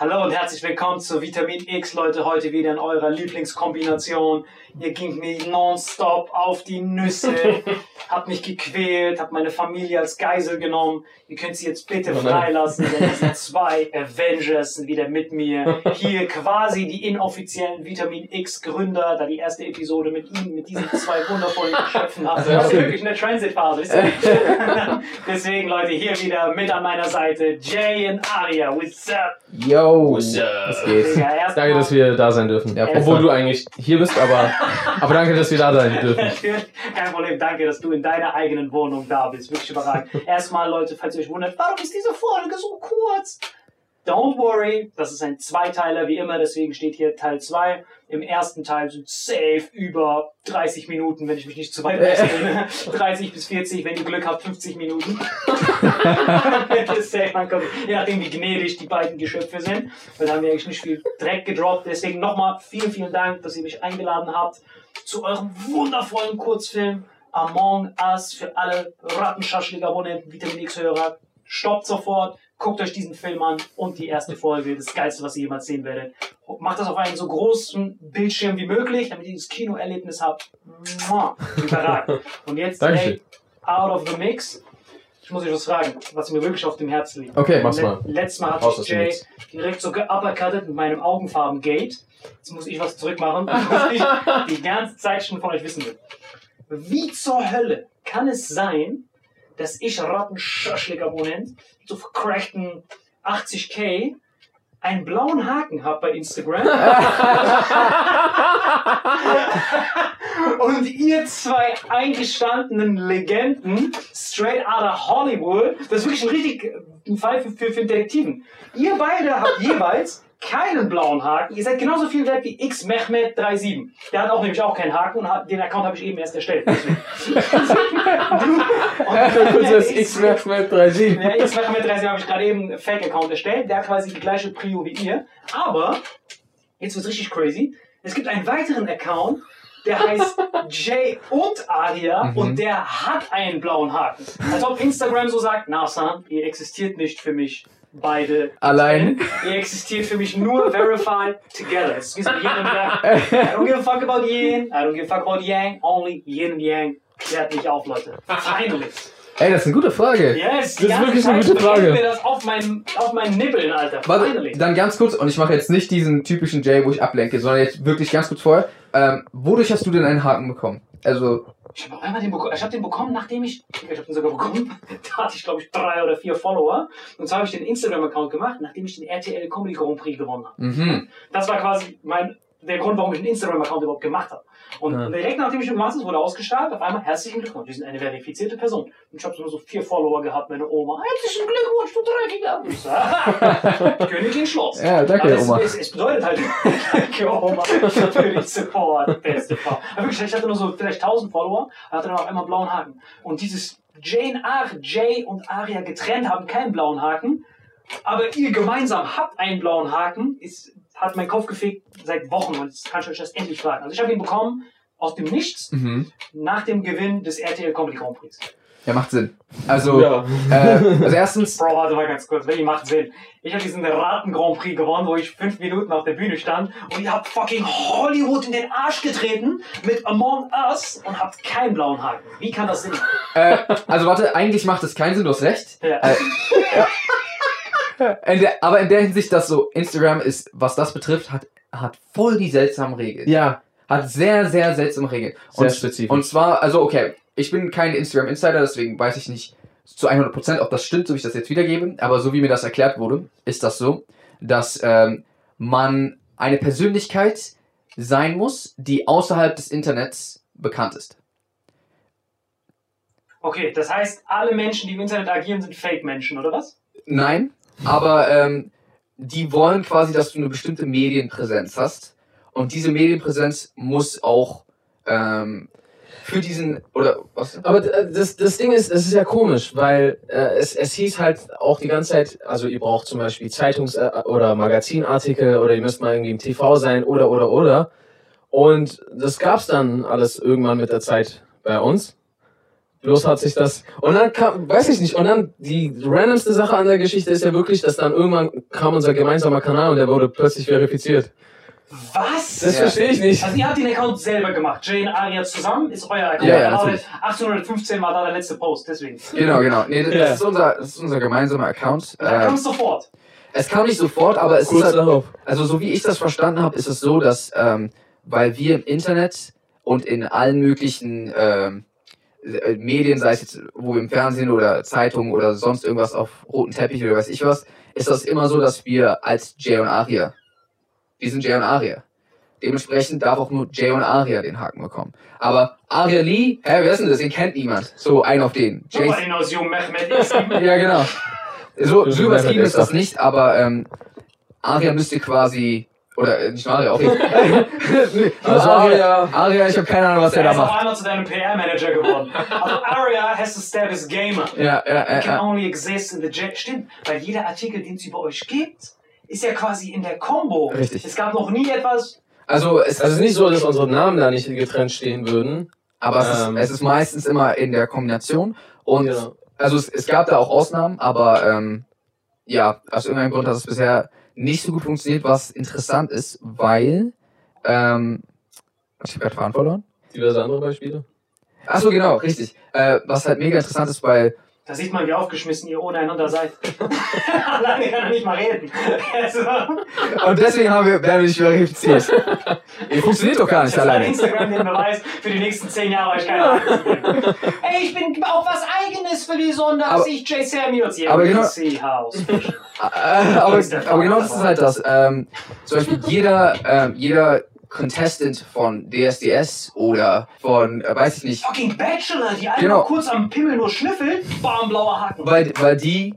Hallo und herzlich willkommen zu Vitamin X, Leute. Heute wieder in eurer Lieblingskombination. Ihr ging mir nonstop auf die Nüsse, habt mich gequält, habt meine Familie als Geisel genommen. Ihr könnt sie jetzt bitte freilassen, denn diese zwei Avengers sind wieder mit mir. Hier quasi die inoffiziellen Vitamin X Gründer, da die erste Episode mit ihnen, mit diesen zwei wundervollen Geschöpfen hat. Das ist wirklich eine Transitphase. Deswegen, Leute, hier wieder mit an meiner Seite Jay und Aria. What's up? Yo, Up? was geht? Ja, Danke, dass wir da sein dürfen. Erst Obwohl du eigentlich hier bist, aber, aber danke, dass wir da sein dürfen. Kein Problem, danke, dass du in deiner eigenen Wohnung da bist. Wirklich überragend. Erstmal, Leute, falls ihr euch wundert, warum ist diese Folge so kurz? Don't worry, das ist ein Zweiteiler wie immer, deswegen steht hier Teil 2. Im ersten Teil sind safe über 30 Minuten, wenn ich mich nicht zu weit auslehne. 30 bis 40, wenn ihr Glück habt, 50 Minuten. Safe ankommen. Je nachdem, wie gnädig die beiden Geschöpfe sind. Weil da haben wir eigentlich nicht viel Dreck gedroppt. Deswegen nochmal vielen, vielen Dank, dass ihr mich eingeladen habt zu eurem wundervollen Kurzfilm Among Us für alle Rattenschaschlik-Abonnenten, Vitamin X-Hörer. Stoppt sofort, guckt euch diesen Film an und die erste Folge, das Geilste, was ihr jemals sehen werdet. Macht das auf einen so großen Bildschirm wie möglich, damit ihr dieses Kinoerlebnis habt. Mua. Und jetzt direkt out of the mix. Ich muss euch was fragen, was mir wirklich auf dem Herzen liegt. Okay, mach's mal. Letztes Mal Raus hatte aus ich dem Jay direkt so geuppercuttet mit meinem Augenfarben-Gate. Jetzt muss ich was zurückmachen, was ich die ganze Zeit schon von euch wissen will. Wie zur Hölle kann es sein, dass ich Rattenschaschlik-Abonnent mit so vercrackten 80k einen blauen Haken habe bei Instagram und ihr zwei eingestandenen Legenden straight out of Hollywood, das ist wirklich ein richtig äh, ein Fall für, für, für Detektiven. Ihr beide habt jeweils keinen blauen Haken. Ihr seid genauso viel wert wie X Mehmet 37. Der hat auch nämlich auch keinen Haken und hat, den Account habe ich eben erst erstellt. Deswegen. und, das X-Max mit 3G. ja, X Mehmet 37 habe ich gerade eben einen Fake-Account erstellt. Der hat quasi die gleiche Prio wie ihr. Aber, jetzt wird's richtig crazy. Es gibt einen weiteren Account, der heißt Jay und Aria Mhm. und der hat einen blauen Haken. Als ob Instagram so sagt, na Sam, ihr existiert nicht für mich beide. Allein. Ihr existiert für mich nur verified together. Es ist wie so Yin und Yang. I don't give a fuck about Yin, I don't give a fuck about Yang, only Yin und Yang. Klärt mich auf, Leute. Finally. Ey, das ist eine gute Frage. Yes, Das ist wirklich eine gute Frage. mir das auf meinen, auf meinen Nippeln, Alter. Warte, Finally. dann ganz kurz, und ich mache jetzt nicht diesen typischen Jay, wo ich ablenke, sondern jetzt wirklich ganz kurz vorher. Ähm, wodurch hast du denn einen Haken bekommen? Also, Ich habe einmal den bekommen. Ich habe den bekommen, nachdem ich. Ich habe den sogar bekommen. Da hatte ich, glaube ich, drei oder vier Follower. Und zwar habe ich den Instagram-Account gemacht, nachdem ich den RTL Comedy Grand Prix gewonnen habe. mhm. Das war quasi mein, der Grund, warum ich einen Instagram-Account überhaupt gemacht habe. Und Ja. direkt nachdem ich gemacht habe, wurde ausgestrahlt, auf einmal herzlichen Glückwunsch. Sie sind eine verifizierte Person. Und ich habe nur so vier Follower gehabt, meine Oma. Herzlichen Glückwunsch, du Dreckiger. Haha, Königin Schloss. Ja, danke, es, Oma. Es, es bedeutet halt, danke Oma, für den Support, beste Frau. Aber ich hatte nur so vielleicht 1000 Follower, hatte dann auch immer einen blauen Haken. Und dieses Jane Ar, Jay und Aria getrennt haben keinen blauen Haken, aber ihr gemeinsam habt einen blauen Haken, ist, hat mein Kopf gefegt seit Wochen und jetzt kann ich euch das endlich fragen. Also ich habe ihn bekommen aus dem Nichts Mhm. nach dem Gewinn des RTL Comedy Grand Prix. Ja, macht Sinn. Also, Ja. äh, also erstens, Bro, warte mal ganz kurz, wie macht Sinn? Ich habe diesen Raten Grand Prix gewonnen, wo ich fünf Minuten auf der Bühne stand und ihr habt fucking Hollywood in den Arsch getreten mit Among Us und habt keinen blauen Haken. Wie kann das Sinn machen? äh, also warte, eigentlich macht es keinen Sinn, du hast recht. Ja. Äh, In der, aber in der Hinsicht, dass so Instagram ist, was das betrifft, hat, hat voll die seltsamen Regeln. Ja, Hat sehr, sehr seltsame Regeln. Sehr und, spezifisch. Und zwar, also okay, ich bin kein Instagram-Insider, deswegen weiß ich nicht zu 100%, ob das stimmt, so wie ich das jetzt wiedergebe. Aber so wie mir das erklärt wurde, ist das so, dass ähm, man eine Persönlichkeit sein muss, die außerhalb des Internets bekannt ist. Okay, das heißt, alle Menschen, die im Internet agieren, sind Fake-Menschen, oder was? Nein, aber ähm, die wollen quasi, dass du eine bestimmte Medienpräsenz hast. Und diese Medienpräsenz muss auch ähm, für diesen, oder was? Aber äh, das, das Ding ist, es ist ja komisch, weil äh, es, es hieß halt auch die ganze Zeit, also ihr braucht zum Beispiel Zeitungs- äh, oder Magazinartikel oder ihr müsst mal irgendwie im TV sein oder oder oder. Und das gab's dann alles irgendwann mit der Zeit bei uns. Bloß hat sich das. Und dann kam, weiß ich nicht, und dann die randomste Sache an der Geschichte ist ja wirklich, dass dann irgendwann kam unser gemeinsamer Kanal und der wurde plötzlich verifiziert. Was? Das Ja. verstehe ich nicht. Also ihr habt den Account selber gemacht. Jane Aria zusammen ist euer Account. Ja, ja, Da war natürlich. der 1815 war da der letzte Post, deswegen. Genau, genau. Nee, das, Ja. ist unser, das ist unser gemeinsamer Account. Da kam Ähm, es sofort. es kam nicht sofort, aber es Kurz ist halt, darauf. also so wie ich das verstanden habe, ist es so, dass ähm, weil wir im Internet und in allen möglichen ähm, äh, Medien, sei es jetzt wo wir im Fernsehen oder Zeitungen oder sonst irgendwas auf roten Teppich oder weiß ich was, ist das immer so, dass wir als Jay und Aria, wir sind Jay und Aria. Dementsprechend darf auch nur Jay und Aria den Haken bekommen. Aber Aria Lee, hä, wer ist denn das? Den kennt niemand. So, ein auf den. Jay Mehmet ja, genau. So, so übertrieben ist das nicht, aber ähm, Aria müsste quasi, oder äh, nicht Aria, auch ich. also Aria, Aria, ich habe keine Ahnung, was er Er da ist auf macht. einmal zu deinem PR-Manager geworden. Also Aria has to step as gamer. Ja, ja, can ja, ja. only exist in the Jet. Stimmt, weil jeder Artikel, den es über euch gibt, ist ja quasi in der Combo. Richtig. Es gab noch nie etwas. Also, es, Also es ist nicht so, dass unsere Namen da nicht getrennt stehen würden. aber es ist, ähm, es ist meistens immer in der Kombination. Und Genau. also es, es gab da auch Ausnahmen, aber ähm, ja, aus irgendeinem Grund hat es bisher nicht so gut funktioniert, was interessant ist, weil ähm, ich habe gerade Fahren verloren. Diverse andere Beispiele. Achso, genau, richtig. Äh, was halt mega interessant ist, weil Da sieht man, wie aufgeschmissen ihr ohne einander seid. Alleine kann er nicht mal reden. Also, Und deswegen haben wir, werden wir nicht verifiziert. Ihr funktioniert doch gar nicht alleine. Instagram den Beweis, für die nächsten zehn Jahre euch keine Ahnung. Ey, ich bin auf was Eigenes für die Sonde, als ich Jay Samuels hier aber genau- House. Äh, aber, aber genau das ist halt das. Ähm, zum Beispiel jeder, ähm, jeder Contestant von DSDS oder von, äh, weiß ich nicht, Fucking Bachelor, die einmal Genau. kurz am Pimmel nur schnüffelt, bam, blauer Haken. weil, weil die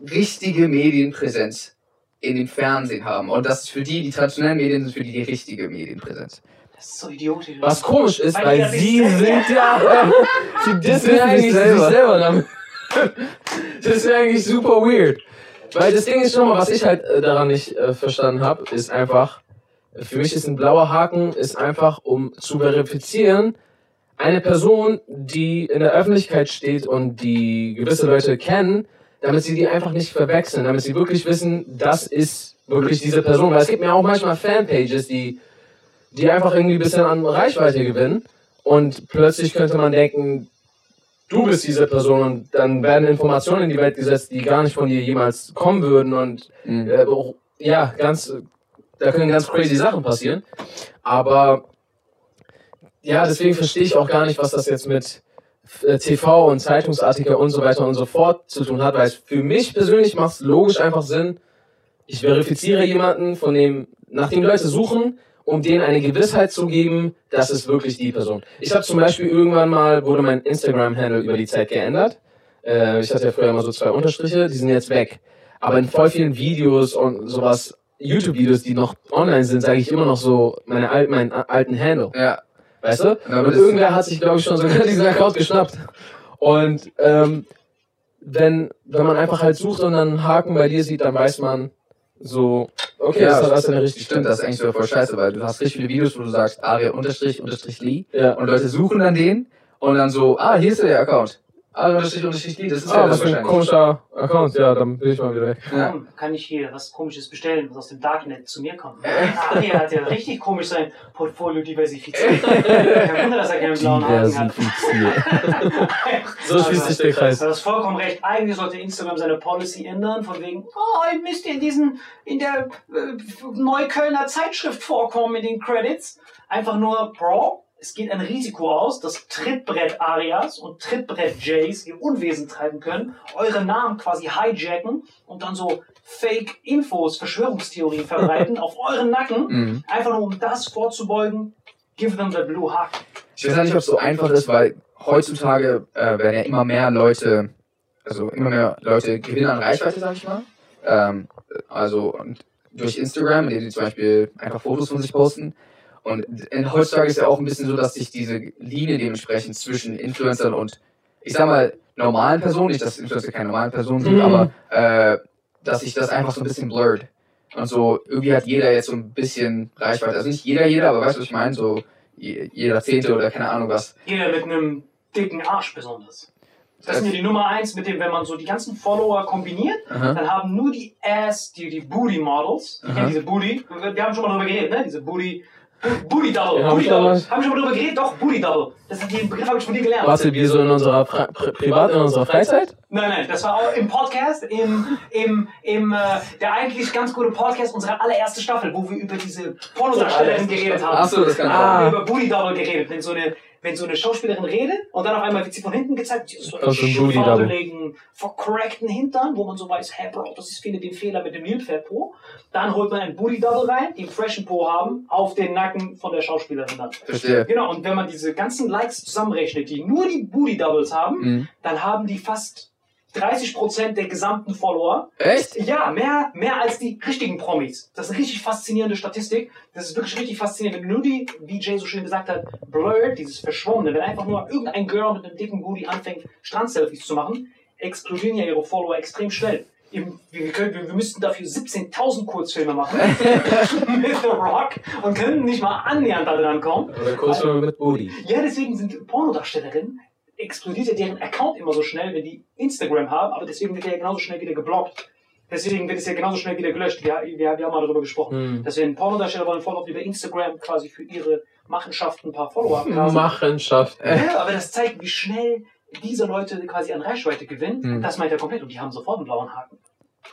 richtige Medienpräsenz in den Fernsehen haben. Und das ist für die, die traditionellen Medien sind für die die richtige Medienpräsenz. Das ist so idiotisch. Was komisch ist, Weil weil, sie sind ja. sie dissen eigentlich sich sich selber. selber damit. Das ist eigentlich super weird. Weil das Ding ist schon mal, was ich halt äh, daran nicht äh, verstanden habe, ist einfach, für mich ist ein blauer Haken, ist einfach, um zu verifizieren, eine Person, die in der Öffentlichkeit steht und die gewisse Leute kennen, damit sie die einfach nicht verwechseln, damit sie wirklich wissen, das ist wirklich diese Person. Weil es gibt mir auch manchmal Fanpages, die, die einfach irgendwie ein bisschen an Reichweite gewinnen und plötzlich könnte man denken, du bist diese Person und dann werden Informationen in die Welt gesetzt, die gar nicht von dir jemals kommen würden und Mhm. äh, ja, ganz, da können ganz crazy Sachen passieren. Aber ja, deswegen verstehe ich auch gar nicht, was das jetzt mit äh, TV und Zeitungsartikel und so weiter und so fort zu tun hat, weil für mich persönlich macht es logisch einfach Sinn, ich verifiziere jemanden, von dem, nach dem Leute suchen, um denen eine Gewissheit zu geben, das ist wirklich die Person. Ich habe zum Beispiel irgendwann mal, wurde mein Instagram-Handle über die Zeit geändert. Äh, ich hatte ja früher immer so zwei Unterstriche, die sind jetzt weg. Aber in voll vielen Videos und sowas, YouTube-Videos, die noch online sind, sage ich immer noch so meine al meinen alten Handle. Ja, Weißt du? aber Und irgendwer hat sich, glaube ich, schon sogar diesen Account geschnappt. Und ähm, wenn, wenn man einfach halt sucht und dann einen Haken bei dir sieht, dann weiß man so, okay, das hat alles eine richtige Stimmt, das ist eigentlich voll scheiße, weil du hast richtig viele Videos, wo du sagst, Aria unterstrich unterstrich Lee Ja. und Leute suchen dann den und dann so, ah, hier ist der Account. Aria unterstrich unterstrich Lee, das ist ja Ah, das was für ein komischer Account. Ja, dann bin ich mal wieder weg. Ja. Kann ich hier was komisches bestellen, was aus dem Darknet zu mir kommt? Ari hat ja richtig komisch sein Portfolio diversifiziert. Kein Wunder, dass er keinen blauen Haken hat. So schließt sich der Kreis. Du hast vollkommen recht. Eigentlich sollte Instagram seine Policy ändern, von wegen, oh, ihr müsst in diesen, in der äh, Neuköllner Zeitschrift vorkommen in den Credits. Einfach nur, Bro, es geht ein Risiko aus, dass Trittbrett-Arias und Trittbrett-Jays ihr Unwesen treiben können, eure Namen quasi hijacken und dann so Fake-Infos, Verschwörungstheorien verbreiten auf euren Nacken, Mhm. einfach nur um das vorzubeugen. Give them the blue hack. Ich weiß nicht, ob es so einfach ist, weil heutzutage äh, werden ja immer mehr Leute, also immer mehr Leute gewinnen an Reichweite, sag ich mal. Ähm, also durch Instagram, indem sie zum Beispiel einfach Fotos von sich posten. Und in, heutzutage ist ja auch ein bisschen so, dass sich diese Linie dementsprechend zwischen Influencern und, ich sag mal, normalen Personen, nicht, dass Influencer keine normalen Personen sind, Mhm. aber äh, dass sich das einfach so ein bisschen blurrt. Und so, irgendwie hat jeder jetzt so ein bisschen Reichweite. Also nicht jeder, jeder, aber weißt du, was ich meine? So je- jeder Zehnte oder keine Ahnung was. Jeder mit einem dicken Arsch besonders. Das sind ja die Nummer eins, mit dem, wenn man so die ganzen Follower kombiniert, Aha. dann haben nur die Ass, die, die Booty Models, die kennen diese Booty, wir haben schon mal drüber geredet, ne? Diese Booty, Booty Double, Booty Double. Haben wir schon mal drüber geredet? Doch, Booty Double. Das ist den Begriff habe ich von dir gelernt. Warte, wir so in unserer Pri Pri Privat, in unserer Freizeit? Nein, nein, das war auch im Podcast, im, im, im, äh, der eigentlich ganz gute Podcast, unsere allererste Staffel, wo wir über diese Pornodarstellerin geredet haben. Ach so, das kann Ah. über Booty Double geredet, wenn so eine, wenn so eine Schauspielerin redet und dann auf einmal wird sie von hinten gezeigt, sie ist so Das ist ein Booty Double. schwabbeligen, verkorrekten Hintern, wo man so weiß, hä, Bro, das ist, finde den Fehler mit dem Nilpferd-Po. Dann holt man einen Booty Double rein, die einen freshen Po haben, auf den Nacken von der Schauspielerin dann. Verstehe. Genau, und wenn man diese ganzen Likes zusammenrechnet, die nur die Booty Doubles haben, Mhm. dann haben die fast 30% der gesamten Follower. Echt? Ja, mehr, mehr als die richtigen Promis. Das ist eine richtig faszinierende Statistik. Das ist wirklich richtig faszinierend. Wenn nur die, wie Jay so schön gesagt hat, blurred, dieses Verschwommene, wenn einfach nur irgendein Girl mit einem dicken Booty anfängt, Strandselfies zu machen, explodieren ja ihre Follower extrem schnell. Im- Wir, können, wir, wir müssten dafür 17.000 Kurzfilme machen mit The Rock und können nicht mal annähernd da dran kommen. Oder kurz mit Booty. Ja, deswegen sind Pornodarstellerinnen, explodiert ja deren Account immer so schnell, wenn die Instagram haben, aber deswegen wird er ja genauso schnell wieder geblockt. Deswegen wird es ja genauso schnell wieder gelöscht. Wir, wir, wir haben mal darüber gesprochen. Hm. Dass wenn Pornodarsteller wollen voll oft über Instagram quasi für ihre Machenschaften ein paar Follower abgrasen. Machenschaft. Ja, aber das zeigt, wie schnell diese Leute quasi an Reichweite gewinnen. Hm. Das meint er komplett. Und die haben sofort einen blauen Haken.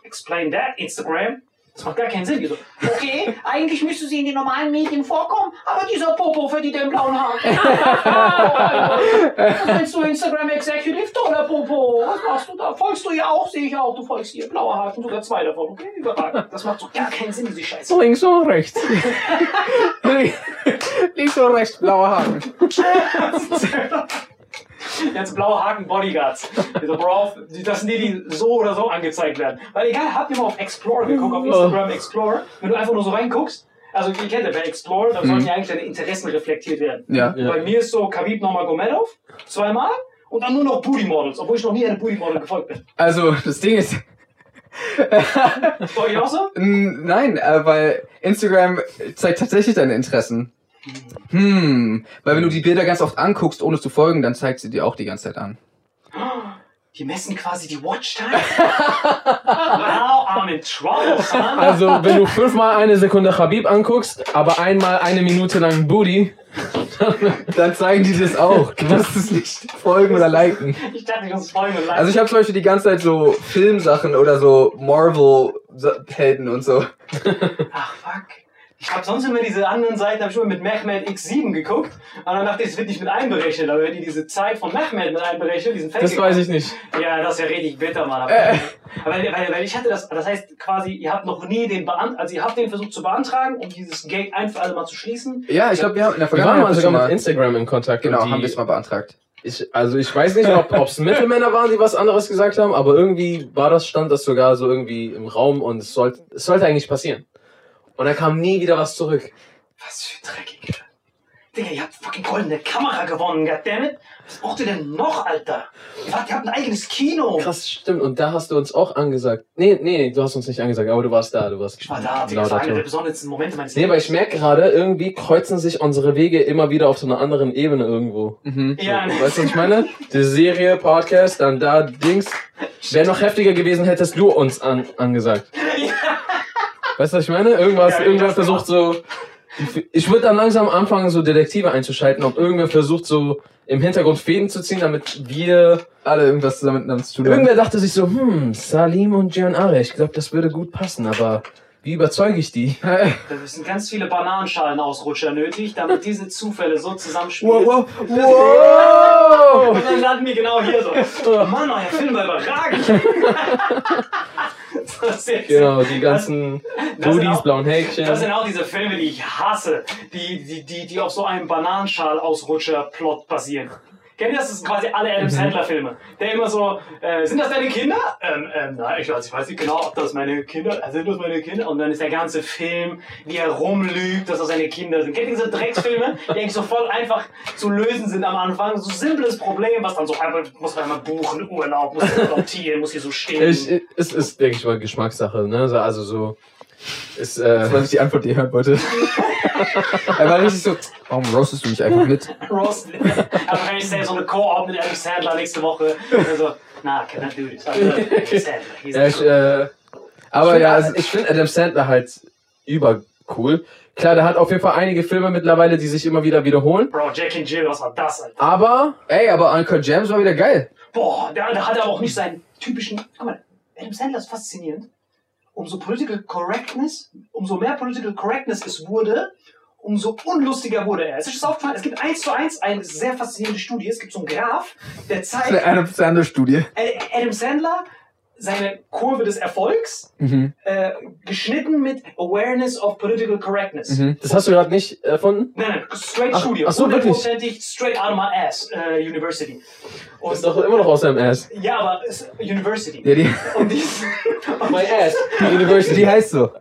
Explain that, Instagram. Das macht gar keinen Sinn. So, okay, eigentlich müsste sie in den normalen Medien vorkommen, aber dieser Popo verdient den blauen Haken. Was meinst du, Instagram Executive? Toller Popo. Was machst du da? Folgst du ihr auch? Sehe ich auch. Du folgst ihr. Blauer Haken, sogar zwei davon. Okay, überragend. Das macht so gar keinen Sinn, diese Scheiße. Links und rechts. Links und rechts, blauer Haken. Jetzt blaue Haken Bodyguards. Also, Bro, das sind die, die so oder so angezeigt werden. Weil egal, habt ihr mal auf Explore geguckt, auf Instagram Explore, wenn du einfach nur so reinguckst, also ihr kennt ja bei Explore, da sollen ja eigentlich deine Interessen reflektiert werden. Ja. Ja. Bei mir ist so Khabib Nurmagomedov, zweimal, und dann nur noch Booty Models, obwohl ich noch nie einem Booty Model gefolgt bin. Also, das Ding ist, Bei euch auch so? nein, äh, weil Instagram zeigt tatsächlich deine Interessen. Hm, weil wenn du die Bilder ganz oft anguckst, ohne zu folgen, dann zeigt sie dir auch die ganze Zeit an. Die messen quasi die Watchtime. wow, I'm in trouble, son. Also, wenn du fünfmal eine Sekunde Habib anguckst, aber einmal eine Minute lang Booty, Dann zeigen die das auch. Du musst es nicht folgen oder liken. Ich dachte, ich muss folgen und liken. Also ich habe zum Beispiel die ganze Zeit so Filmsachen oder so Marvel-Helden und so. Ach, fuck. Ich habe sonst immer diese anderen Seiten, habe ich immer mit Mehmet X7 geguckt. Und dann dachte ich, es wird nicht mit einberechnet. Aber wenn die diese Zeit von Mehmet mit einberechnet, diesen Fake das weiß ich nicht. Ja, das ist ja richtig bitter, Mann. Aber, Äh. weil, weil, weil ich hatte das, das heißt quasi, ihr habt noch nie den beant also ihr habt den versucht zu beantragen, um dieses Gate ein für alle Mal zu schließen. Ja, ich glaube, wir haben in der Wir waren Vergangenheit mal das sogar mit mal, Instagram in Kontakt. genau, haben wir es mal beantragt. Ich, also ich weiß nicht, ob es Mittelmänner waren, die was anderes gesagt haben, aber irgendwie war das, stand das sogar so irgendwie im Raum und es sollte, es sollte eigentlich passieren. Und da kam nie wieder was zurück. Was für dreckige. Digga, ihr habt fucking goldene Kamera gewonnen, goddammit. Was braucht ihr denn noch, Alter? Ihr, wart, ihr habt ein eigenes Kino. Krass, stimmt. Und da hast du uns auch angesagt. Nee, nee, du hast uns nicht angesagt, aber du warst da, du warst Ich war da, Digga, genau das war da. einer der besondersten Momente meines Nee, aber ich merke gerade, irgendwie kreuzen sich unsere Wege immer wieder auf so einer anderen Ebene irgendwo. Mhm. Ja, ne. Weißt du, was ich meine? Die Serie, Podcast, dann da, Dings. Wäre noch heftiger gewesen, hättest du uns an, angesagt. Weißt du, was ich meine? Irgendwas, Ja, irgendwer das versucht so. Ich würde dann langsam anfangen, so Detektive einzuschalten, ob irgendwer versucht, so im Hintergrund Fäden zu ziehen, damit wir. Alle irgendwas zusammen miteinander zu tun haben. Irgendwer dachte sich so, hm, Salim und Gian Are, ich glaube, das würde gut passen, aber wie überzeuge ich die? Da sind ganz viele Bananenschalenausrutscher nötig, damit diese Zufälle so zusammenspielen. Wow, wow, wow! Und dann landen wir genau hier so. Mann, euer Film war überragend. Genau, die ganzen Booties, auch- blauen Häkchen. Das sind auch diese Filme, die ich hasse, die, die, die, die auf so einem Bananenschal-Ausrutscher-Plot basieren. Kennt ihr das? Das sind quasi alle Mhm. Adam Sandler-Filme. Der immer so, äh, sind das deine Kinder? Ähm, ähm, nein, ich weiß, ich weiß nicht genau, ob das meine Kinder, äh, sind das meine Kinder? Und dann ist der ganze Film, wie er rumlügt, dass das seine Kinder sind. Kennt ihr diese Drecksfilme, die eigentlich so voll einfach zu lösen sind am Anfang? So simples Problem, was dann so einfach, muss man einmal buchen, Urlaub, muss adoptieren, muss hier so stehen. Ich, es ist, denke ich mal, Geschmackssache, ne? So, Also so. Ist, äh, Das war nicht die Antwort, die ihr hören wollte. er war richtig so, warum roastest du mich einfach mit? Roast. Aber wenn ich sehe, so eine Co-op mit Adam Sandler nächste Woche, also, nah, can I do this? Love Adam Sandler. He's ja, ich, äh, Aber ich ja, es- ich finde Adam Sandler halt übercool. Klar, der hat auf jeden Fall einige Filme mittlerweile, die sich immer wieder wiederholen. Bro, Jack and Jill, was war das, Alter? Aber ey, aber Uncle James war wieder geil. Boah, der, der hat aber auch nicht seinen typischen. Guck mal, Adam Sandler ist faszinierend. Umso Political Correctness, umso mehr Political Correctness es wurde, umso unlustiger wurde er. Es ist aufgefallen, es gibt eins zu eins eine sehr faszinierende Studie. Es gibt so einen Graph, der zeigt Eine Adam Sandler Studie. Adam Sandler seine Kurve des Erfolgs Mhm. äh, geschnitten mit Awareness of Political Correctness. Mhm. das hast du gerade nicht erfunden. Nein, nein, straight Ach- Studio. ach so, wirklich? Straight out of my ass, äh, University. Und, Ist doch immer noch aus seinem Ass. ja, aber es, University. Ja, die, Und die, My Ass. University die heißt so.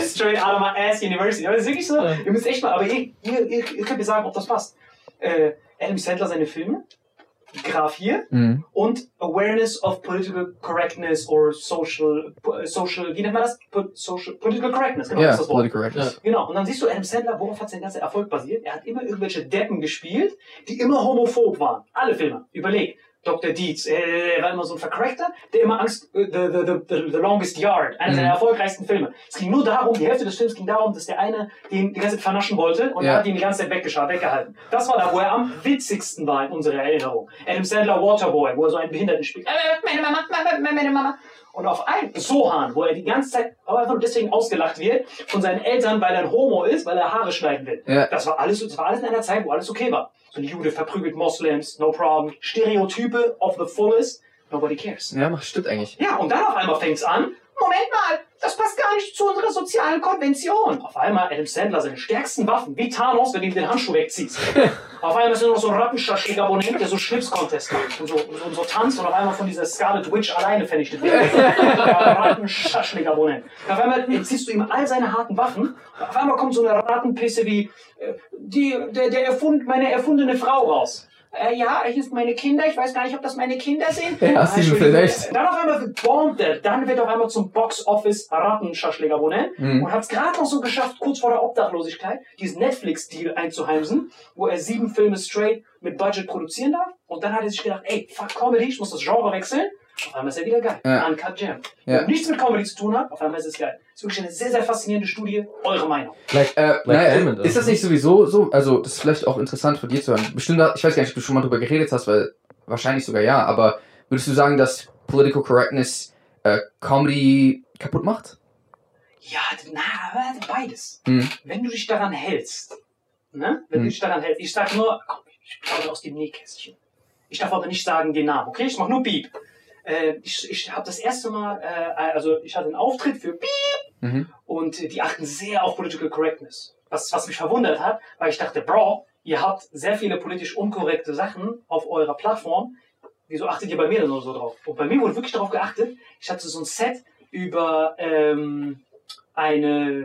straight out of my ass University. Aber das ist wirklich so. Ihr müsst echt mal, aber ihr, ihr, ihr, ihr könnt mir sagen, ob das passt. Äh, Adam Sandler seine Filme, Graph hier, Mhm. und Awareness of Political Correctness or Social, Social, wie nennt man das? Po, social, Political Correctness, genau, das ist das Wort. Political Correctness. Genau, und dann siehst du Adam Sandler, worauf hat sein ganzer Erfolg basiert? Er hat immer irgendwelche Deppen gespielt, die immer homophob waren. Alle Filme. Überleg. Dr. Dietz, äh, er war immer so ein Vercrackter, der immer Angst, äh, the, the, the, the, Longest Yard, einer seiner erfolgreichsten Filme. Es ging nur darum, die Hälfte des Films ging darum, dass der eine den die ganze Zeit vernaschen wollte und Ja. er hat ihn die ganze Zeit weggeschaut, weggehalten. Das war da, wo er am witzigsten war in unserer Erinnerung. Adam Sandler Waterboy, wo er so einen Behinderten spielt. Äh, meine Mama, meine, meine Mama. Und auf einen Sohan, wo er die ganze Zeit aber einfach nur deswegen ausgelacht wird von seinen Eltern, weil er ein Homo ist, weil er Haare schneiden will. Ja. Das war alles, das war alles in einer Zeit, wo alles okay war. Ein Jude verprügelt Moslems, no problem. Stereotype of the fullest, nobody cares. Ja, macht stimmt eigentlich. Ja, und dann auf einmal fängt's an. Moment mal, das passt gar nicht zu unserer sozialen Konvention. Auf einmal Adam Sandler seine stärksten Waffen, wie Thanos, wenn du ihm den Handschuh wegziehst. auf einmal ist er nur noch so ein Rattenschläger-Abonnent, der so Schlips-Contest macht und so, und, so, und so tanzt und auf einmal von dieser Scarlet Witch alleine vernichtet wird. Rattenschläger-Abonnent. Auf einmal entziehst du ihm all seine harten Waffen. Auf einmal kommt so eine Rattenpisse wie äh, die, der, der erfund, meine erfundene Frau raus. Äh, ja, hier sind meine Kinder. Ich weiß gar nicht, ob das meine Kinder sind. Ja, Steven, Entschuldigung. vielleicht. Dann auf einmal bombt er. Dann wird auf einmal zum Box-Office Rattenschaschläger-Abonnent Mhm. und hat es gerade noch so geschafft, kurz vor der Obdachlosigkeit, diesen Netflix-Deal einzuheimsen, wo er sieben Filme straight mit Budget produzieren darf. Und dann hat er sich gedacht, ey, fuck Comedy, ich muss das Genre wechseln. Auf einmal ist er wieder geil. Ja. Uncut Jam. Ja. Wenn nichts mit Comedy zu tun hat, auf einmal ist es geil. ist wirklich eine sehr, sehr faszinierende Studie. Eure Meinung. Like, Äh, Black naja, Diamond, ist das nicht sowieso so? Also, das ist vielleicht auch interessant von dir zu hören. Bestimmt, ich weiß gar nicht, ob du schon mal drüber geredet hast, weil wahrscheinlich sogar ja, aber würdest du sagen, dass Political Correctness äh, Comedy kaputt macht? Ja, na, beides. Hm. Wenn du dich daran hältst, ne? Wenn Hm. du dich daran hältst, ich sag nur, komm, ich plaudere aus dem Nähkästchen. Ich darf aber nicht sagen den Namen, okay? Ich mach nur Piep. Äh, ich ich habe das erste Mal, äh, also ich hatte einen Auftritt für Piep Mhm. und die achten sehr auf Political Correctness. Was, was mich verwundert hat, weil ich dachte, Bro, ihr habt sehr viele politisch unkorrekte Sachen auf eurer Plattform. Wieso achtet ihr bei mir denn nur so drauf? Und bei mir wurde wirklich darauf geachtet. Ich hatte so ein Set über ähm, eine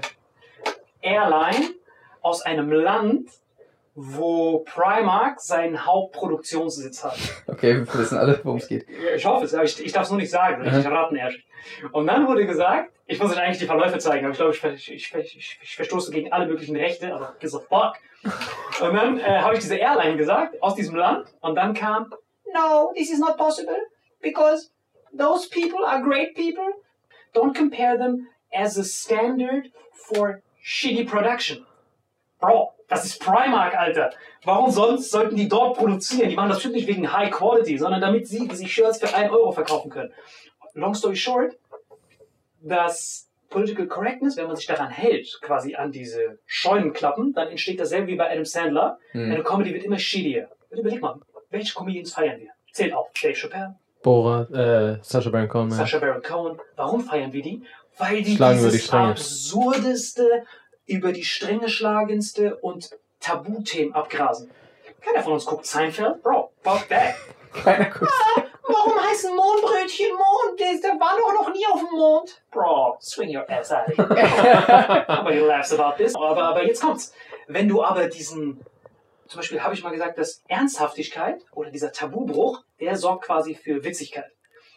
Airline aus einem Land, wo Primark seinen Hauptproduktionssitz hat. Okay, wir wissen alle, worum es geht. Ich hoffe es, aber ich, ich darf es nur nicht sagen, ich raten erst. Und dann wurde gesagt, ich muss euch eigentlich die Verläufe zeigen, aber ich glaube, ich, ich, ich, ich verstoße gegen alle möglichen Rechte, aber gives a fuck. Und dann äh, habe ich diese Airline gesagt, aus diesem Land, und dann kam, no, this is not possible, because those people are great people. Don't compare them as a standard for shitty production. Bro, das ist Primark, Alter. Warum sonst sollten die dort produzieren? Die machen das bestimmt nicht wegen High Quality, sondern damit sie sich Shirts für 1 Euro verkaufen können. Long story short, das Political Correctness, wenn man sich daran hält, quasi an diese Scheunenklappen, dann entsteht dasselbe wie bei Adam Sandler. Hm. Eine Comedy wird immer shittier. Und überleg mal, welche Comedians feiern wir? Zählt auf. Dave Chappelle, Borat, äh, Sacha Baron Cohen, man. Sacha Baron Cohen. Warum feiern wir die? Weil die Schlagen dieses die absurdeste, über die Stränge schlagendste und Tabuthemen abgrasen. Keiner von uns guckt Seinfeld. Bro, fuck that. Keiner guckt. Warum heißen Mondbrötchen Mond? Der, der war doch noch nie auf dem Mond. Bro, swing your ass out. Nobody laughs about this. Aber, aber jetzt kommt's. Wenn du aber diesen, zum Beispiel habe ich mal gesagt, dass Ernsthaftigkeit oder dieser Tabubruch, der sorgt quasi für Witzigkeit.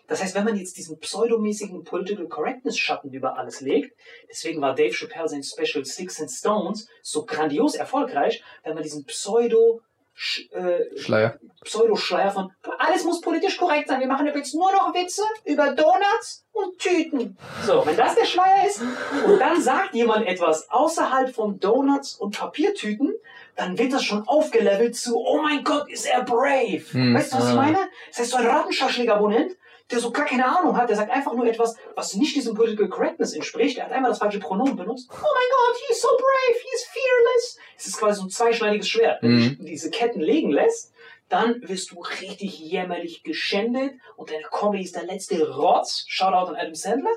Das heißt, wenn man jetzt diesen pseudomäßigen Political Correctness Schatten über alles legt, deswegen war Dave Chappelle sein Special Sticks and Stones so grandios erfolgreich, wenn man diesen Pseudo Sch- äh, Schleier. Pseudoschleier von alles muss politisch korrekt sein. Wir machen jetzt nur noch Witze über Donuts und Tüten. So, wenn das der Schleier ist und dann sagt jemand etwas außerhalb von Donuts und Papiertüten, dann wird das schon aufgelevelt zu, oh mein Gott, ist er brave. Hm. Weißt du, was ich Ah. meine? Das heißt, so ein Rattenschaschlik-Abonnent, der so gar keine Ahnung hat, der sagt einfach nur etwas, was nicht diesem Political Correctness entspricht. Er hat einmal das falsche Pronomen benutzt. Oh mein Gott, he's so brave, he's fearless. Es ist quasi so ein zweischneidiges Schwert. Wenn Mhm. du diese Ketten legen lässt, dann wirst du richtig jämmerlich geschändet und deine Comedy ist der letzte Rotz. Shoutout an Adam Sandler.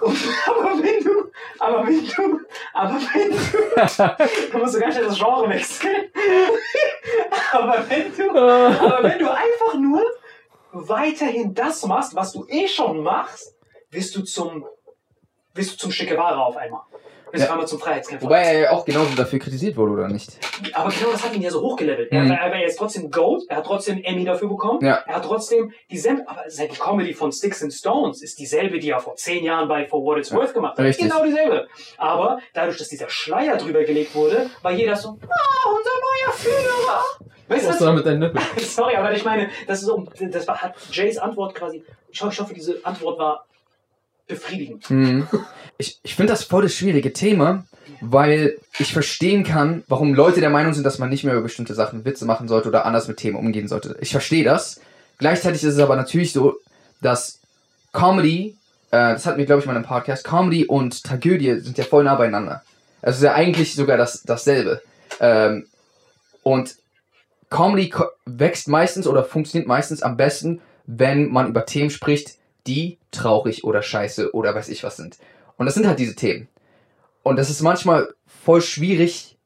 Und, aber wenn du, aber wenn du, aber wenn du, du musst du ganz schnell das Genre wechseln. aber wenn du, aber wenn du einfach nur weiterhin das machst, was du eh schon machst, wirst du zum, wirst du zum Che auf einmal. Wirst Ja. auf einmal zum Freiheitskämpfer. Wobei er ja auch genauso dafür kritisiert wurde, oder nicht? Aber genau das hat ihn ja so hochgelevelt. Mhm. Er, er jetzt trotzdem Gold, er hat trotzdem Emmy dafür bekommen. Ja. Er hat trotzdem dieselbe, aber seine Comedy von Sticks and Stones ist dieselbe, die er vor zehn Jahren bei For What It's Worth gemacht hat. Richtig. Genau dieselbe. Aber dadurch, dass dieser Schleier drüber gelegt wurde, war jeder so, ah, unser neuer Führer. Weißt du, Was was soll er mit deinen Nippeln? Sorry, aber ich meine, das ist so, das war, hat Jays Antwort quasi, ich hoffe, diese Antwort war befriedigend. Mhm. Ich, ich finde das voll das schwierige Thema, weil ich verstehen kann, warum Leute der Meinung sind, dass man nicht mehr über bestimmte Sachen Witze machen sollte oder anders mit Themen umgehen sollte. Ich verstehe das. Gleichzeitig ist es aber natürlich so, dass Comedy, äh, das hatten wir, glaube ich, mal in einem Podcast, Comedy und Tragödie sind ja voll nah beieinander. Also es ist ja eigentlich sogar das, dasselbe. Ähm, und Comedy wächst meistens oder funktioniert meistens am besten, wenn man über Themen spricht, die traurig oder scheiße oder weiß ich was sind. Und das sind halt diese Themen. Und das ist manchmal voll schwierig.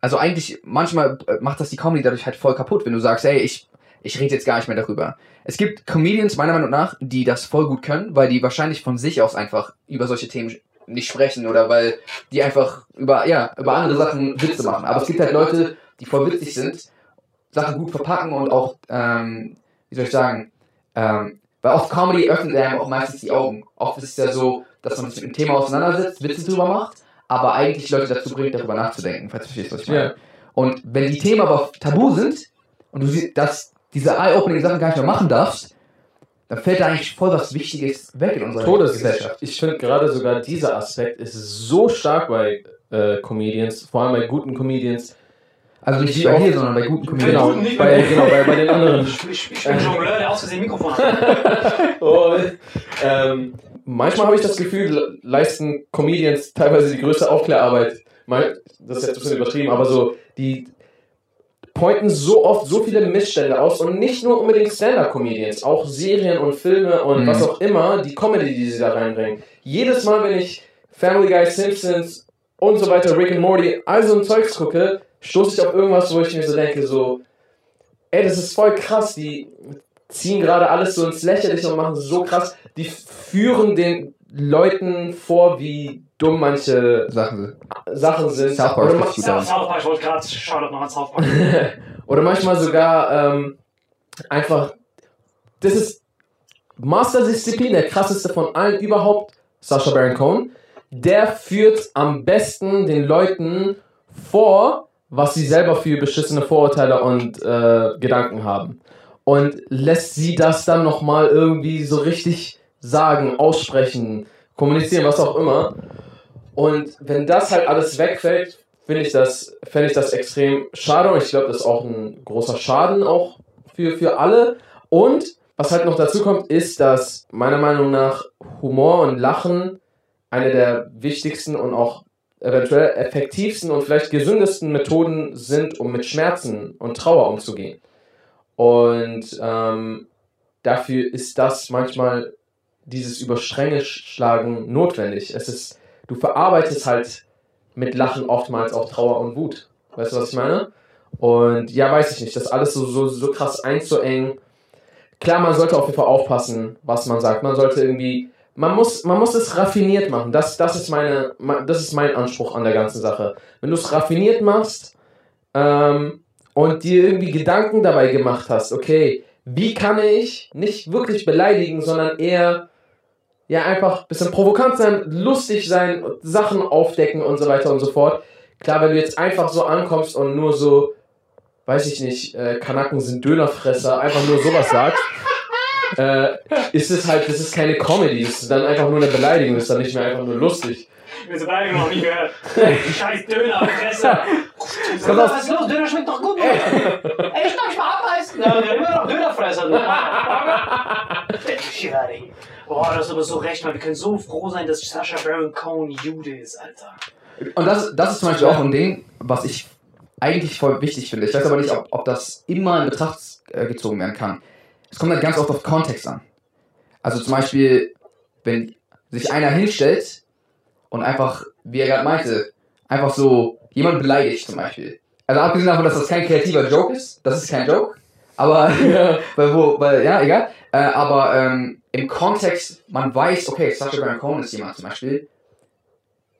Also eigentlich, manchmal äh, macht das die Comedy dadurch halt voll kaputt, wenn du sagst, ey, ich, ich rede jetzt gar nicht mehr darüber. Es gibt Comedians, meiner Meinung nach, die das voll gut können, weil die wahrscheinlich von sich aus einfach über solche Themen nicht sprechen oder weil die einfach über, ja, über andere Sachen Witze machen. Aber es gibt halt Leute, die voll witzig sind, Sachen gut verpacken und auch, ähm, wie soll ich sagen, ähm, weil oft Comedy öffnet einem auch meistens die Augen. Oft ist es ja so, dass man sich mit dem Thema auseinandersetzt, Witze drüber macht, aber eigentlich Leute dazu bringt, darüber nachzudenken, falls du verstehst, was ich meine. Ja. Und wenn die Themen aber tabu sind und du siehst, dass diese eye-opening Sachen gar nicht mehr machen darfst, dann fällt da eigentlich voll was Wichtiges weg in unserer Todesgesellschaft. Ich finde gerade sogar dieser Aspekt ist so stark bei äh, Comedians, vor allem bei guten Comedians. Also nicht Wie bei dir, sondern bei guten Comedians. Genau, nicht bei, genau bei, bei den anderen. Ich, ich, ich bin Jongleur, der aus Versehen Mikrofon hat. Und, ähm, manchmal habe ich das Gefühl, le- leisten Comedians teilweise die größte Aufklärarbeit. Das ist jetzt ein bisschen übertrieben, aber so, die pointen so oft so viele Missstände aus und nicht nur unbedingt Stand-Up-Comedians, auch Serien und Filme und Mhm. was auch immer, die Comedy, die sie da reinbringen. Jedes Mal, wenn ich Family Guy, Simpsons und so weiter, Rick and Morty, all so ein Zeugs gucke, stoße ich auf irgendwas, wo ich mir so denke, so, ey, das ist voll krass, die ziehen gerade alles so ins Lächerliche und machen so krass, die führen den Leuten vor, wie dumm manche Sachen. Sachen sind. South Park Oder, ist ma South Park, ich wollte gerade Shoutout noch an South Park. oder manchmal sogar ähm, einfach, das ist Master Disziplin, der krasseste von allen überhaupt, Sacha Baron Cohen. Der führt am besten den Leuten vor, was sie selber für beschissene Vorurteile und äh, Gedanken haben. Und lässt sie das dann nochmal irgendwie so richtig sagen, aussprechen, kommunizieren, was auch immer. Und wenn das halt alles wegfällt, finde ich das, ich das extrem schade und ich glaube, das ist auch ein großer Schaden auch für, für alle. Und was halt noch dazu kommt, ist, dass meiner Meinung nach Humor und Lachen eine der wichtigsten und auch eventuell effektivsten und vielleicht gesündesten Methoden sind, um mit Schmerzen und Trauer umzugehen. Und ähm, dafür ist das manchmal dieses über Stränge schlagen notwendig. Es ist, du verarbeitest halt mit Lachen oftmals auch Trauer und Wut. Weißt du, was ich meine? Und ja, weiß ich nicht, das alles so, so, so krass einzuengen. Klar, man sollte auf jeden Fall aufpassen, was man sagt. Man sollte irgendwie, man muss, man muss es raffiniert machen. Das, das, ist meine, das ist mein Anspruch an der ganzen Sache. Wenn du es raffiniert machst ähm, und dir irgendwie Gedanken dabei gemacht hast, okay, wie kann ich nicht wirklich beleidigen, sondern eher ja einfach ein bisschen provokant sein, lustig sein, Sachen aufdecken und so weiter und so fort. Klar, wenn du jetzt einfach so ankommst und nur so, weiß ich nicht, äh, Kanaken sind Dönerfresser, einfach nur sowas sagst, äh, ist es halt, das ist keine Comedy, das ist dann einfach nur eine Beleidigung, das ist dann nicht mehr einfach nur lustig. Diese Beleidigung noch nie gehört. Scheiß Döner, Fresse. Was ist los? Döner schmeckt doch gut. Ey, ich kann mich mal abbeißen. Ja, wir haben immer noch Dönerfresser. Schirari. Boah, das ist aber so recht, man. Wir können so froh sein, dass Sascha Baron Cohen Jude ist, Alter. Und das, das ist zum Beispiel auch ein Ding, was ich eigentlich voll wichtig finde. Ich weiß aber nicht, ob, ob das immer in Betracht äh, gezogen werden kann. Es kommt halt ganz oft auf Kontext an. Also zum Beispiel, wenn sich einer hinstellt und einfach, wie er gerade meinte, einfach so jemand beleidigt zum Beispiel. Also abgesehen davon, dass das kein kreativer Joke ist, das ist kein Joke, aber weil, wo, weil, ja, egal. Äh, aber ähm, im Kontext, man weiß, okay, Sacha Baron Cohen ist jemand zum Beispiel,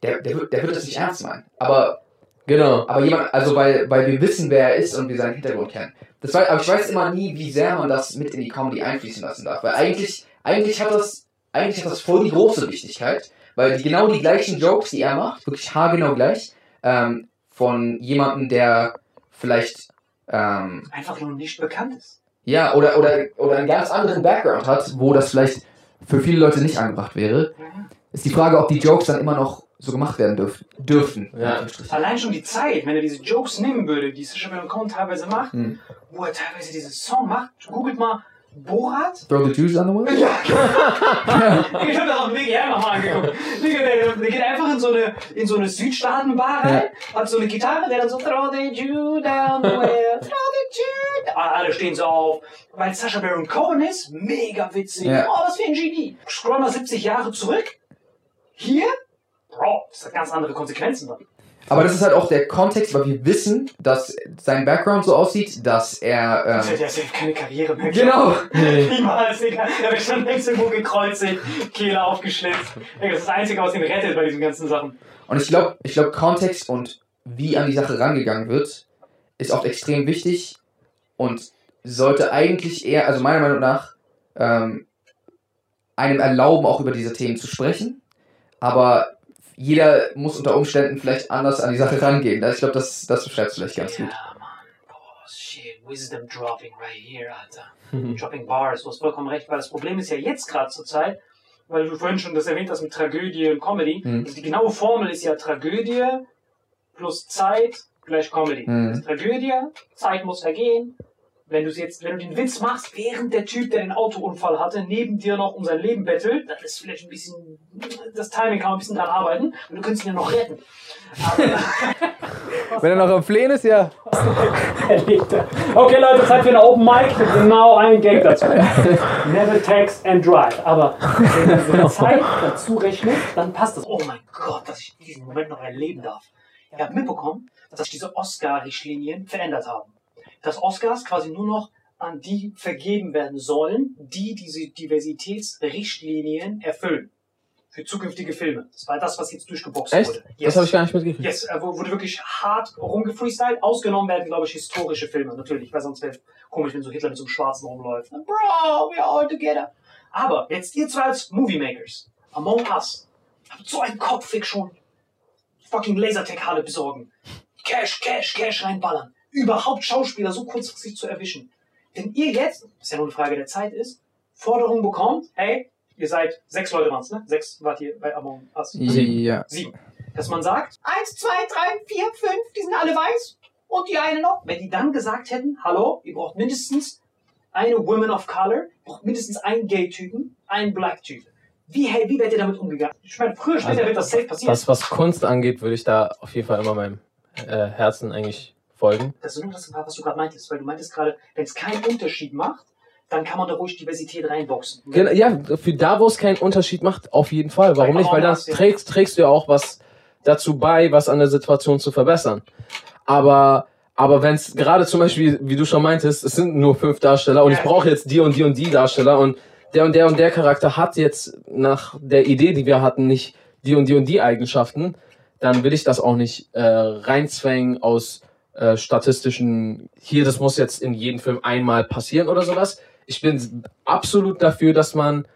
der, der, der wird das nicht ernst meinen. Aber, Genau. aber jemand, also weil, weil wir wissen, wer er ist und wir seinen Hintergrund kennen. Das war, aber ich weiß immer nie, wie sehr man das mit in die Comedy einfließen lassen darf. Weil eigentlich, eigentlich hat das, eigentlich hat das voll die große Wichtigkeit, weil die, genau die gleichen Jokes, die er macht, wirklich haargenau gleich, ähm, von jemandem, der vielleicht, ähm, Einfach nur nicht bekannt ist. ja, oder, oder, oder einen ganz anderen Background hat, wo das vielleicht für viele Leute nicht angebracht wäre, ist die Frage, ob die Jokes dann immer noch so gemacht werden dürf dürften. Ja. Allein schon die Zeit, wenn er diese Jokes nehmen würde, die Sacha Baron Cohen teilweise macht, Hm. wo er teilweise diesen Song macht, googelt mal Borat? Throw the Jews on the wall? Ja. ich habe das auf dem Weg hierher nochmal angeguckt. Der, geht einfach in so eine, in so eine Südstaatenbar rein, hat so eine Gitarre, der dann so Throw the Jew down the well, throw the Jew. Ah, Alle stehen so auf. Weil Sacha Baron Cohen ist, mega witzig. Ja. Oh, was für ein Genie. Scroll mal 70 Jahre zurück. Hier, Bro, das hat ganz andere Konsequenzen dann. Aber das ist halt auch der Kontext, weil wir wissen, dass sein Background so aussieht, dass er. Ähm, hat safe keine Karriere mehr. genau! Niemals, Digga. Der wird schon längst irgendwo gekreuzigt, Kehle aufgeschlitzt. Digga, das ist das Einzige, was ihn rettet bei diesen ganzen Sachen. Und ich glaube, ich glaub, Kontext und wie an die Sache rangegangen wird, ist oft extrem wichtig und sollte eigentlich eher, also meiner Meinung nach, ähm, einem erlauben, auch über diese Themen zu sprechen. Aber jeder muss unter Umständen vielleicht anders an die Sache rangehen. Ich glaube, das, das beschreibt es vielleicht ganz Ja, gut. Mann. Boah, shit. Wisdom dropping right here, Alter. dropping bars. Du hast vollkommen recht, weil das Problem ist ja jetzt gerade zur Zeit, weil du vorhin schon das erwähnt hast mit Tragödie und Comedy. Mhm. Also die genaue Formel ist ja Tragödie plus Zeit gleich Comedy. Mhm. Tragödie, Zeit muss vergehen. Wenn du jetzt, wenn du den Witz machst, während der Typ, der den Autounfall hatte, neben dir noch um sein Leben bettelt, dann ist vielleicht ein bisschen, das Timing kann man ein bisschen dran arbeiten und du könntest ihn ja noch retten. Wenn er noch am Flehen ist, ja. Okay, Leute, Zeit für eine Open Mic. Genau ein Gag dazu. Never text and drive. Aber wenn man Zeit dazu rechnet, dann passt das. Oh mein Gott, dass ich diesen Moment noch erleben darf. Ich habe mitbekommen, dass sich diese Oscar-Richtlinien verändert haben. Dass Oscars quasi nur noch an die vergeben werden sollen, die diese Diversitätsrichtlinien erfüllen. Für zukünftige Filme. Das war das, was jetzt durchgeboxt Echt? wurde. Das habe ich gar nicht mitgekriegt. Yes, wu- wurde wirklich hart rumgefreestylt. Ausgenommen werden, glaube ich, historische Filme, natürlich, weil sonst wäre komisch, wenn so Hitler mit so einem Schwarzen rumläuft. Bro, we're all together. Aber jetzt ihr zwei als Movie Makers, Among Us, habt so einen Kopfweg schon. Fucking Lasertech-Halle besorgen. Cash, Cash, Cash reinballern. Überhaupt Schauspieler so kurzfristig zu erwischen. Wenn ihr jetzt, was ja nur eine Frage der Zeit ist, Forderung bekommt, hey, ihr seid sechs Leute waren's, ne? Sechs wart ihr bei Among Us. Ja. Sieben. Dass man sagt, eins, zwei, drei, vier, fünf, die sind alle weiß und die eine noch. Wenn die dann gesagt hätten, hallo, ihr braucht mindestens eine Woman of Color, ihr braucht mindestens einen Gay-Typen, einen Black-Typen. Wie, hey, wie wärt ihr damit umgegangen? Ich meine, früher oder später Also, wird das safe passieren. Was, was Kunst angeht, würde ich da auf jeden Fall immer meinem äh, Herzen eigentlich folgen. Das ist nur das, was du gerade meintest, weil du meintest gerade, wenn es keinen Unterschied macht, dann kann man da ruhig Diversität reinboxen. Gen- Ja, für da, wo es keinen Unterschied macht, auf jeden Fall. Warum nicht? Weil dann trägst, trägst du ja auch was dazu bei, was an der Situation zu verbessern. Aber, aber wenn es gerade zum Beispiel, wie du schon meintest, es sind nur fünf Darsteller und ich brauche jetzt die und die und die Darsteller und der und der und der Charakter hat jetzt nach der Idee, die wir hatten, nicht die und die und die Eigenschaften, dann will ich das auch nicht äh, reinzwängen aus äh, statistischen, hier, das muss jetzt in jedem Film einmal passieren oder sowas. Ich bin absolut dafür, dass man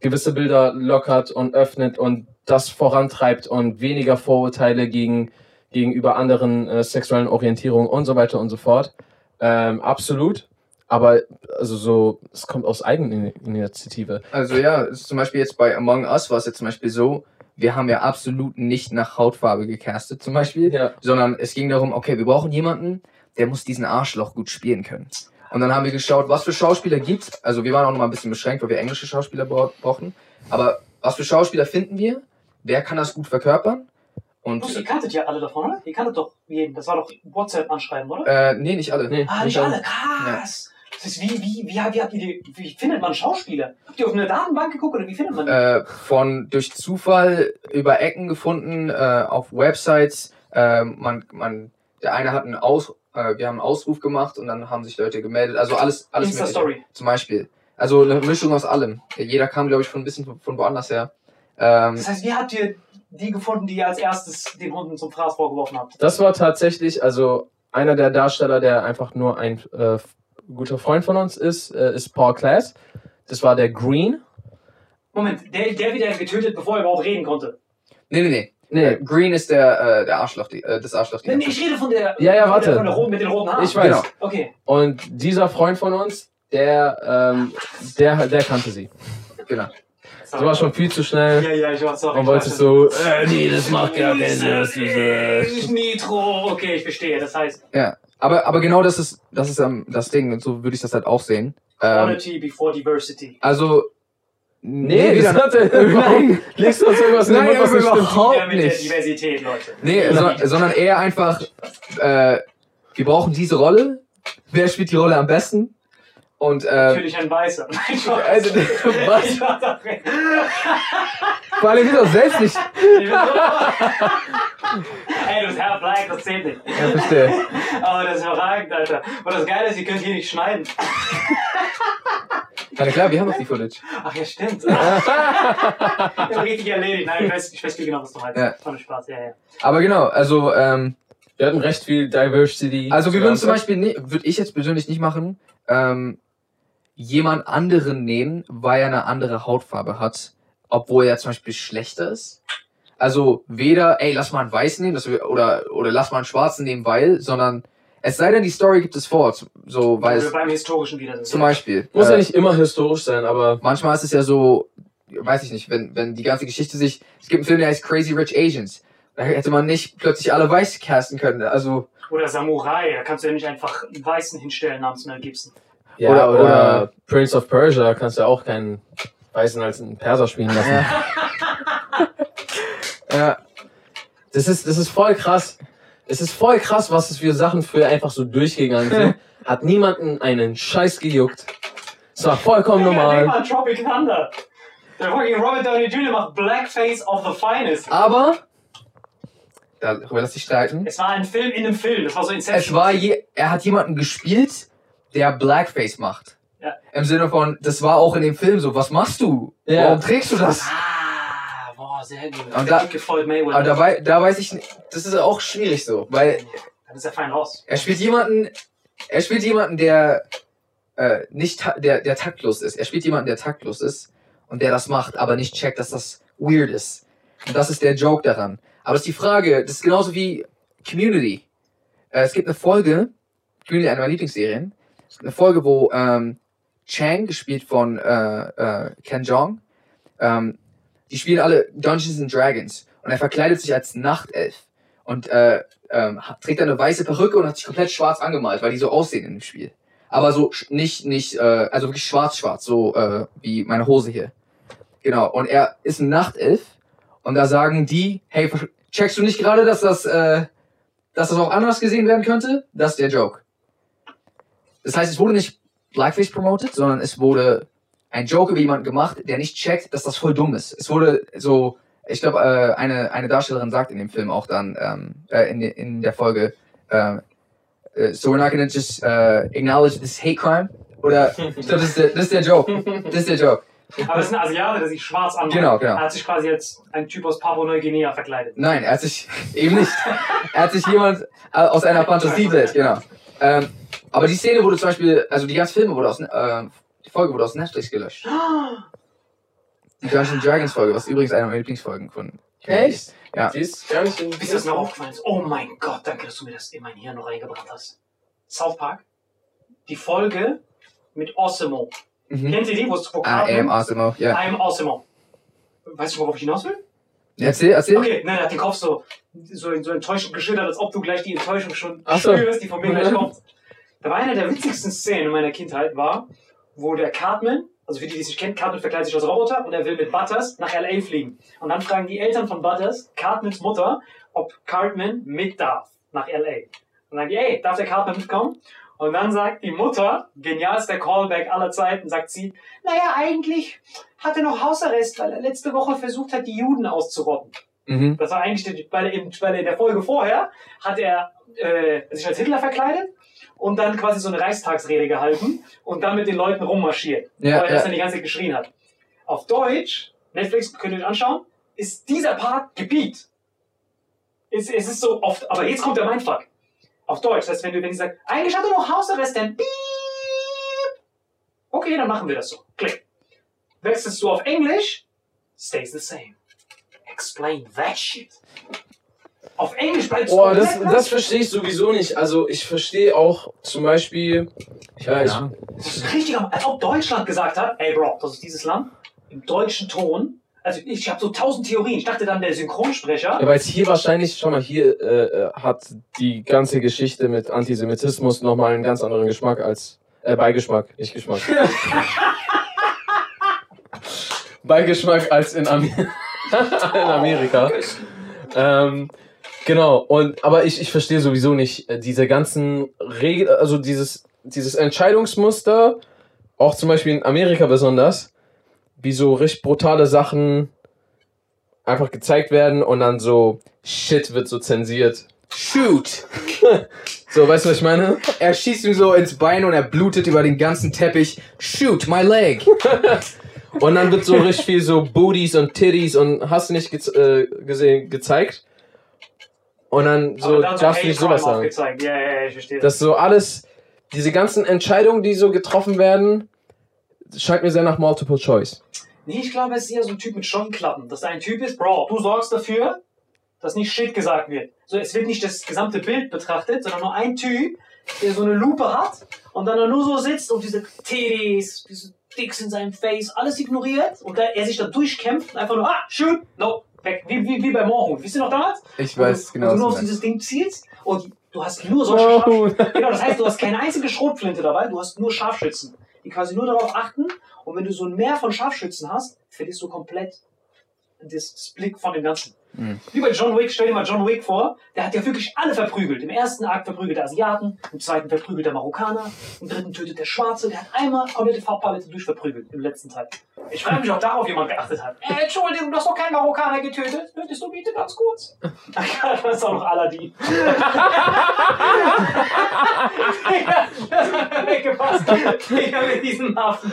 gewisse Bilder lockert und öffnet und das vorantreibt und weniger Vorurteile gegen, gegenüber anderen äh, sexuellen Orientierungen und so weiter und so fort. Ähm, absolut. Aber also so, es kommt aus Eigeninitiative. Also ja, zum Beispiel jetzt bei Among Us war es jetzt zum Beispiel so, wir haben ja absolut nicht nach Hautfarbe gecastet zum Beispiel, Ja. sondern es ging darum, okay, wir brauchen jemanden, der muss diesen Arschloch gut spielen können. Und dann haben wir geschaut, was für Schauspieler gibt's. Also wir waren auch noch mal ein bisschen beschränkt, weil wir englische Schauspieler bra- brauchen. Aber was für Schauspieler finden wir? Wer kann das gut verkörpern? Und Plus, ihr kanntet ja alle davon, oder? Ihr kanntet doch jeden. Das war doch WhatsApp-Anschreiben, oder? äh, nee, nicht alle. Nee, Ah, nicht nicht alle. Krass. Das wie, wie, wie, wie, habt ihr die, wie findet man Schauspieler? Habt ihr auf eine Datenbank geguckt oder wie findet man die? äh, von durch Zufall über Ecken gefunden, äh, auf Websites. Äh, man, man, der eine hat einen Aus, äh, wir haben einen Ausruf gemacht und dann haben sich Leute gemeldet. Also alles, alles mögliche. Insta-Story. Zum Beispiel. Also eine Mischung aus allem. Jeder kam, glaube ich, von ein bisschen von, von woanders her. Ähm, Das heißt, wie habt ihr die gefunden, die ihr als erstes den Hunden zum Fraß vorgeworfen habt? Das war tatsächlich, also einer der Darsteller, der einfach nur ein äh, guter Freund von uns ist, äh, ist Paul Class. Das war der Green. Moment, der, der wieder getötet, bevor er überhaupt reden konnte. nee, nee, nee. Nee, Green ist der, äh, der Arschloch, die, äh, das Arschloch. Nee, nee, ich rede von der. Ja, ja, von warte. Der, von der, roten- mit den roten Haaren. Ich weiß. Genau. Okay. Und dieser Freund von uns, der, ähm, der, der kannte sie. Genau. Das war schon viel zu schnell. Ja, ja, ich war sorry. Und wollte so, äh, nee, das macht gar keinen Sinn. das ist, äh, Nitro. Okay, ich verstehe. Das heißt, Ja. Aber, aber genau das ist, das ist ähm, das Ding. Und so würde ich das halt auch sehen. Ähm, Quality before Diversity. also. Nee, wieder- das hat er Nein. Legst du uns irgendwas in den Nein, Mund, was nicht stimmt? überhaupt Ja, mit der nicht. Diversität, Leute. Nee, so, sondern eher einfach, äh, wir brauchen diese Rolle. Wer spielt die Rolle am besten? Und äh, Natürlich ein Weißer. Nein, also, was? Ich war doch recht. Vor allem wir doch selbst nicht. Ich bin so- Ey, du bist half black, das zählt nicht. Ja, verstehe. Aber das ist überragend, Alter. Und das Geile ist, ihr könnt hier nicht schneiden. Na klar, wir haben doch die Footage. Ach ja, stimmt. ich hab richtig erledigt. Nein, ich weiß, ich weiß viel genau, was du meinst. Ja. Nur Spaß, ja, ja. Aber genau, also, ähm, Wir hatten recht viel Diversity. also wir würden zum. Beispiel, würde ich jetzt persönlich nicht machen, ähm, jemand anderen nehmen, weil er eine andere Hautfarbe hat, obwohl er zum Beispiel schlechter ist. Also weder, ey, lass mal einen Weißen nehmen, wir, oder, oder lass mal einen Schwarzen nehmen, weil, sondern es sei denn, die Story gibt es vor, so, weil Weil wir es, beim Historischen wieder sind. zum Beispiel. Muss äh, ja nicht immer historisch sein, aber manchmal ist es ja so, weiß ich nicht, wenn, wenn die ganze Geschichte sich, es gibt einen Film, der heißt Crazy Rich Asians. Da hätte man nicht plötzlich alle weiß casten können. Also, Oder Samurai, da kannst du ja nicht einfach einen Weißen hinstellen namens Mel Gibson. Ja, Oder- oder, oder- Prince of Persia kannst du ja auch keinen Weißen als einen Perser spielen lassen. ja, Das ist, das ist voll krass. Es ist voll krass, was es für Sachen früher einfach so durchgegangen sind. Hat niemanden einen Scheiß gejuckt. Es war vollkommen normal. mal Tropic Thunder. Der fucking Robert Downey Jr. macht Blackface of the finest. aber, darüber lass ich streiten. Es war ein Film in einem Film. Das war so Inception. Es war je, er hat jemanden gespielt, der Blackface macht. Ja. Im Sinne von, das war auch in dem Film so, was machst du? Ja. Warum trägst du das? Ah, boah, sehr gut. Und da- Mayweather. Aber da, wei- da weiß ich das ist auch schwierig so, weil Dann ist er fein raus. Er spielt jemanden, er spielt jemanden, der äh, nicht, der, der taktlos ist. Er spielt jemanden, der taktlos ist und der das macht, aber nicht checkt, dass das weird ist. Und das ist der Joke daran. Aber es ist die Frage, das ist genauso wie Community. Äh, es gibt eine Folge, Community, eine meiner Lieblingsserien, eine Folge, wo ähm, Chang, gespielt von äh, äh, Ken Jeong, ähm, die spielen alle Dungeons and Dragons und er verkleidet sich als Nachtelf und äh, ähm, trägt eine weiße Perücke und hat sich komplett schwarz angemalt, weil die so aussehen in dem Spiel. Aber so nicht, nicht, äh, also wirklich schwarz-schwarz, so äh, wie meine Hose hier. Genau. Und er ist ein Nachtelf und da sagen die, hey, checkst du nicht gerade, dass das, äh, dass das auch anders gesehen werden könnte? Das ist der Joke. Das heißt, es wurde nicht Blackface promoted, sondern es wurde ein Joke über jemanden gemacht, der nicht checkt, dass das voll dumm ist. Es wurde so, ich glaube, äh, eine, eine Darstellerin sagt in dem Film auch dann, ähm, äh, in, in der Folge, äh, äh, so we're not gonna just uh, acknowledge this hate crime. Oder, ich glaube, das, ist der- das ist der Joke. Das ist der Joke. Aber es ist ein Asiate, der sich schwarz anmacht. Genau, genau. Er hat sich quasi als ein Typ aus Papua-Neuguinea verkleidet. Nein, er hat sich eben nicht. Er hat sich jemand äh, aus einer Fantasiewelt, genau. Ähm, aber die Szene wurde zum Beispiel, also die ganze Filme wurde aus, äh, die Folge wurde aus Netflix gelöscht. Die Dungeons Dragons Folge, was übrigens eine meiner Lieblingsfolgen von. Echt? Ja. In Bis das mir aufgefallen ist. Oh mein Gott, danke, dass du mir das in mein Hirn noch reingebracht hast. South Park. Die Folge mit Osimo. Mhm. Kennt ihr die, wo es wo Ah, Cartman- AM Awesome, ja. I am Osimo. Weißt du, worauf ich hinaus will? Erzähl, erzähl. Okay, nein, er hat den Kopf so, so, so enttäuschend geschüttert, als ob du gleich die Enttäuschung schon Ach so. spürst, die von mir gleich kommt. War eine der witzigsten Szenen in meiner Kindheit, war, wo der Cartman, also für die, die es nicht kennen, Cartman verkleidet sich als Roboter und er will mit Butters nach L.A. fliegen. Und dann fragen die Eltern von Butters, Cartmans Mutter, ob Cartman mit darf nach L.A. Und dann die, ey, darf der Cartman mitkommen? Und dann sagt die Mutter, genialster Callback aller Zeiten, sagt sie, naja, eigentlich hat er noch Hausarrest, weil er letzte Woche versucht hat, die Juden auszurotten. Mhm. Das war eigentlich, der- weil, er in, weil in der Folge vorher hat er äh, sich als Hitler verkleidet und dann quasi so eine Reichstagsrede gehalten und dann mit den Leuten rummarschiert, Ja, weil er das ja. dann die ganze Zeit geschrien hat. Auf Deutsch, Netflix, könnt ihr euch anschauen, ist dieser Part gebiet. Es, es ist so oft, aber jetzt kommt der Mindfuck. Auf Deutsch, das heißt, wenn du, wenn die sagt, eigentlich hat er noch Hausarrest, dann piep. Okay, dann machen wir das so. Klick. Wechselst du auf Englisch, stays the same. Explain that shit. Auf Englisch bleibst du Boah, das, komplett das verstehe ich sowieso nicht. Also ich verstehe auch zum Beispiel. Ja, ich, Das ist richtig, als ob Deutschland gesagt hat, ey Bro, das ist dieses Land, im deutschen Ton. Also ich, habe so tausend Theorien. Ich dachte dann, der Synchronsprecher, ja, weil es hier wahrscheinlich, schau mal, hier äh, äh, hat die ganze Geschichte mit Antisemitismus nochmal einen ganz anderen Geschmack als Äh, Beigeschmack, nicht Geschmack. Beigeschmack als in, Amer in Amerika. Ähm, genau, und aber ich, ich verstehe sowieso nicht äh, diese ganzen Regeln, also dieses, dieses Entscheidungsmuster, auch zum Beispiel in Amerika besonders, wie so richtig brutale Sachen einfach gezeigt werden und dann so Shit wird so zensiert. Shoot! So, weißt du, was ich meine? Er schießt ihm so ins Bein und er blutet über den ganzen Teppich. Shoot, my leg! Und dann wird so richtig viel so Booties und Titties und hast du nicht ge äh, gesehen, gezeigt. Und dann so dann darfst du nicht sowas sagen. Ja, ja, ja, ich verstehe. Das so alles, diese ganzen Entscheidungen, die so getroffen werden, scheint mir sehr nach Multiple Choice. Nee, ich glaube, es ist eher so ein Typ mit Schonklappen. Dass da ein Typ ist, Bro, du sorgst dafür, dass nicht Shit gesagt wird. So, es wird nicht das gesamte Bild betrachtet, sondern nur ein Typ, der so eine Lupe hat und dann da nur so sitzt und diese Titties, diese Dicks in seinem Face, alles ignoriert und er sich da durchkämpft und einfach nur, ah, shoot, no, weg. Wie, wie, wie bei Moorhuhn. Wisst ihr noch damals? Ich weiß genau, Wo was du nur auf dieses Ding zielst und du hast nur solche. Scharfschützen. Genau, das heißt, du hast keine einzige Schrotflinte dabei, du hast nur Scharfschützen, die quasi nur darauf achten. Und wenn du so ein Meer von Scharfschützen hast, verlierst du komplett das Blick von dem Ganzen. Mhm. Wie bei John Wick, stell dir mal John Wick vor, der hat ja wirklich alle verprügelt. Im ersten Akt verprügelt der Asiaten, im zweiten verprügelt der Marokkaner, im dritten tötet der Schwarze, der hat einmal komplette Farbpalette durchverprügelt im letzten Teil. Ich frage mich, ob darauf jemand geachtet hat. Äh, Entschuldigung, du hast doch keinen Marokkaner getötet. Könntest du bitte ganz kurz? das ist auch noch Aladdin. ja, das hat weggepasst. Digga, mit diesem Affen.